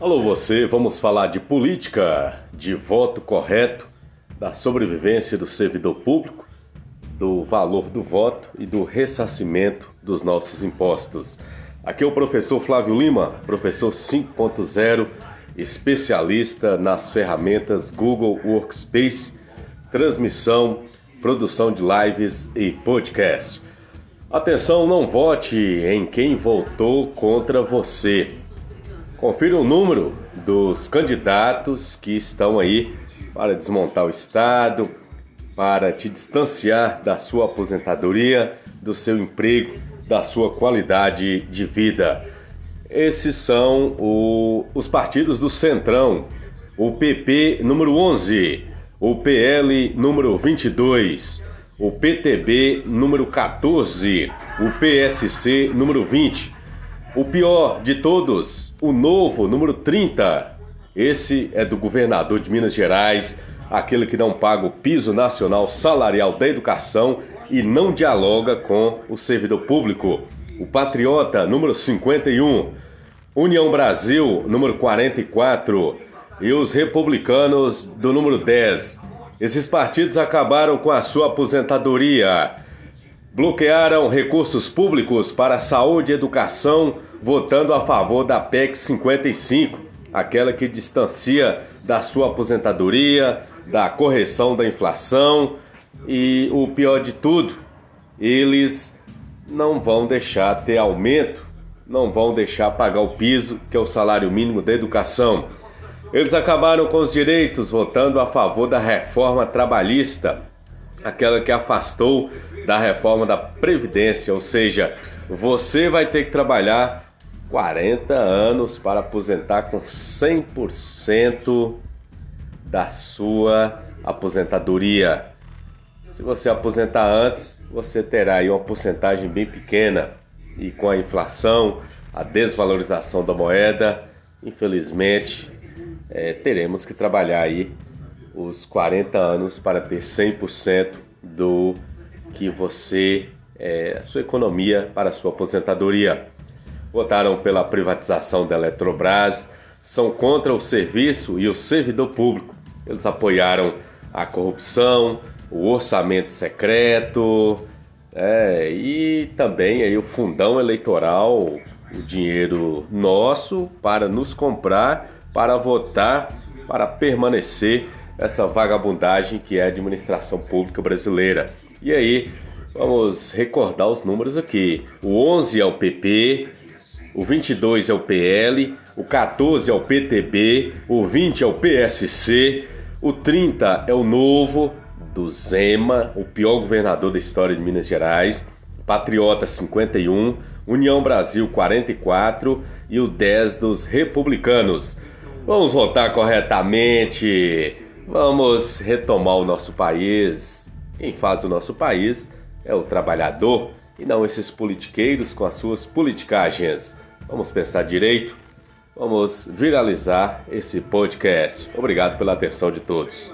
Alô você, vamos falar de política, de voto correto, da sobrevivência do servidor público, do valor do voto e do ressarcimento dos nossos impostos. Aqui é o professor Flávio Lima, professor 5.0, especialista nas ferramentas Google Workspace, transmissão, produção de lives e podcast. Atenção, não vote em quem votou contra você. Confira o número dos candidatos que estão aí para desmontar o Estado, para te distanciar da sua aposentadoria, do seu emprego, da sua qualidade de vida. Esses são o, os partidos do Centrão: o PP número 11, o PL número 22, o PTB número 14, o PSC número 20 o pior de todos, o novo, número 30. Esse é do governador de Minas Gerais, aquele que não paga o piso nacional salarial da educação e não dialoga com o servidor público. O Patriota, número 51. União Brasil, número 44. E os republicanos, do número 10. Esses partidos acabaram com a sua aposentadoria bloquearam recursos públicos para saúde e educação, votando a favor da PEC 55, aquela que distancia da sua aposentadoria, da correção da inflação e o pior de tudo, eles não vão deixar ter aumento, não vão deixar pagar o piso, que é o salário mínimo da educação. Eles acabaram com os direitos votando a favor da reforma trabalhista, aquela que afastou da reforma da Previdência, ou seja, você vai ter que trabalhar 40 anos para aposentar com 100% da sua aposentadoria. Se você aposentar antes, você terá aí uma porcentagem bem pequena e com a inflação, a desvalorização da moeda, infelizmente, é, teremos que trabalhar aí os 40 anos para ter 100% do que você, é, a sua economia para sua aposentadoria. Votaram pela privatização da Eletrobras, são contra o serviço e o servidor público. Eles apoiaram a corrupção, o orçamento secreto é, e também aí o fundão eleitoral, o dinheiro nosso para nos comprar, para votar, para permanecer essa vagabundagem que é a administração pública brasileira. E aí, vamos recordar os números aqui. O 11 é o PP, o 22 é o PL, o 14 é o PTB, o 20 é o PSC, o 30 é o Novo do Zema, o pior governador da história de Minas Gerais, Patriota 51, União Brasil 44 e o 10 dos Republicanos. Vamos votar corretamente, vamos retomar o nosso país quem faz o nosso país é o trabalhador e não esses politiqueiros com as suas politicagens. Vamos pensar direito, vamos viralizar esse podcast. Obrigado pela atenção de todos.